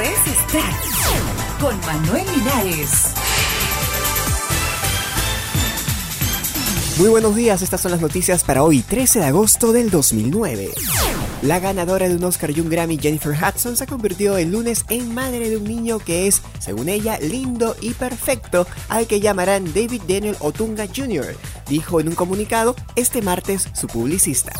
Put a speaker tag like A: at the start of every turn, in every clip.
A: es Stack con Manuel Linares.
B: Muy buenos días, estas son las noticias para hoy, 13 de agosto del 2009. La ganadora de un Oscar y un Grammy, Jennifer Hudson, se convirtió el lunes en madre de un niño que es, según ella, lindo y perfecto, al que llamarán David Daniel Otunga Jr., dijo en un comunicado este martes su publicista.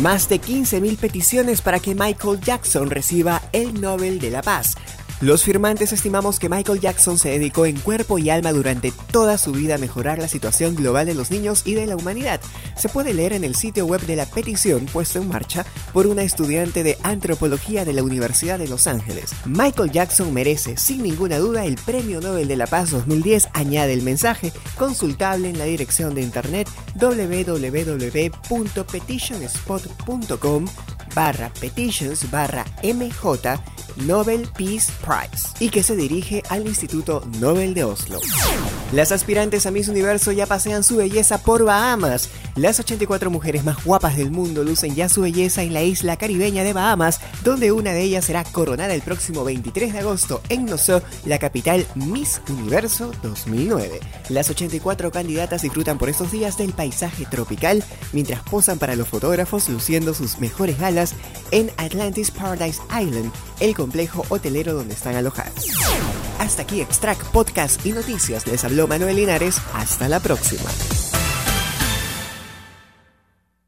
B: Más de 15.000 peticiones para que Michael Jackson reciba el Nobel de la Paz. Los firmantes estimamos que Michael Jackson se dedicó en cuerpo y alma durante toda su vida a mejorar la situación global de los niños y de la humanidad. Se puede leer en el sitio web de la petición puesto en marcha por una estudiante de antropología de la Universidad de Los Ángeles. Michael Jackson merece, sin ninguna duda, el Premio Nobel de la Paz 2010, añade el mensaje, consultable en la dirección de internet www.petitionspot.com barra petitions barra mj Nobel Peace Prize y que se dirige al Instituto Nobel de Oslo. Las aspirantes a Miss Universo ya pasean su belleza por Bahamas. Las 84 mujeres más guapas del mundo lucen ya su belleza en la isla caribeña de Bahamas, donde una de ellas será coronada el próximo 23 de agosto en Nassau, la capital Miss Universo 2009. Las 84 candidatas disfrutan por estos días del paisaje tropical mientras posan para los fotógrafos luciendo sus mejores galas en Atlantis Paradise Island, el complejo hotelero donde están alojadas. Hasta aquí Extract Podcast y Noticias. Les habló Manuel Linares. Hasta la próxima.